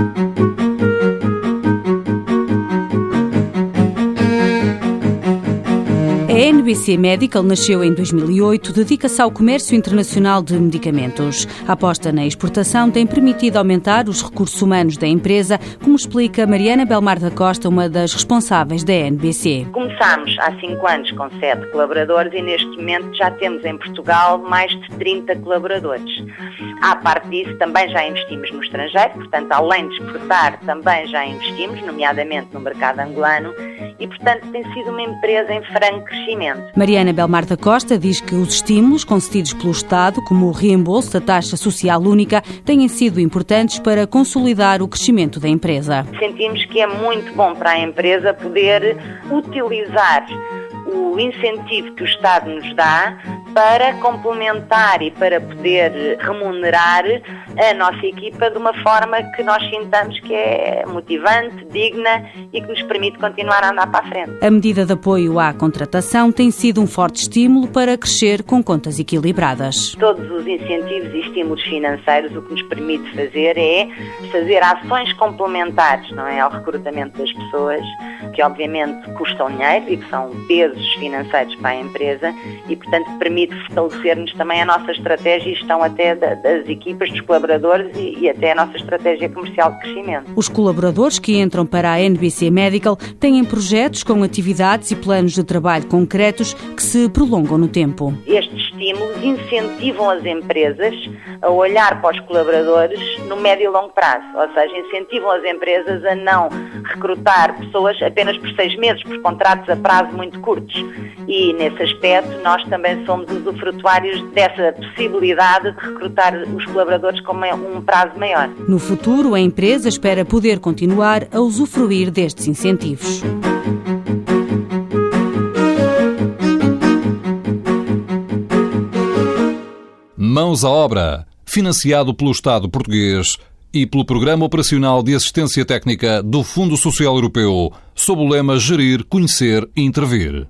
Thank you. NBC Medical nasceu em 2008, dedica-se ao comércio internacional de medicamentos. A aposta na exportação tem permitido aumentar os recursos humanos da empresa, como explica Mariana Belmar da Costa, uma das responsáveis da NBC. Começámos há cinco anos com sete colaboradores e neste momento já temos em Portugal mais de 30 colaboradores. À parte disso, também já investimos no estrangeiro, portanto, além de exportar, também já investimos, nomeadamente no mercado angolano, e, portanto, tem sido uma empresa em franco crescimento. Mariana Belmar da Costa diz que os estímulos concedidos pelo Estado, como o reembolso da taxa social única, têm sido importantes para consolidar o crescimento da empresa. Sentimos que é muito bom para a empresa poder utilizar o incentivo que o Estado nos dá para complementar e para poder remunerar a nossa equipa de uma forma que nós sintamos que é motivante, digna e que nos permite continuar a andar para a frente. A medida de apoio à contratação tem sido um forte estímulo para crescer com contas equilibradas. Todos os incentivos e estímulos financeiros o que nos permite fazer é fazer ações complementares não é, ao recrutamento das pessoas, que obviamente custam dinheiro e que são pesos financeiros para a empresa e, portanto, permite permite fortalecer-nos também a nossa estratégia e gestão até das equipas, dos colaboradores e, e até a nossa estratégia comercial de crescimento. Os colaboradores que entram para a NBC Medical têm projetos com atividades e planos de trabalho concretos que se prolongam no tempo. Estes estímulos incentivam as empresas a olhar para os colaboradores no médio e longo prazo, ou seja, incentivam as empresas a não recrutar pessoas apenas por seis meses, por contratos a prazo muito curtos. E nesse aspecto nós também somos usufrutuários dessa possibilidade de recrutar os colaboradores com um prazo maior. No futuro, a empresa espera poder continuar a usufruir destes incentivos. Mãos à obra, financiado pelo Estado português e pelo Programa Operacional de Assistência Técnica do Fundo Social Europeu, sob o lema Gerir, Conhecer e Intervir.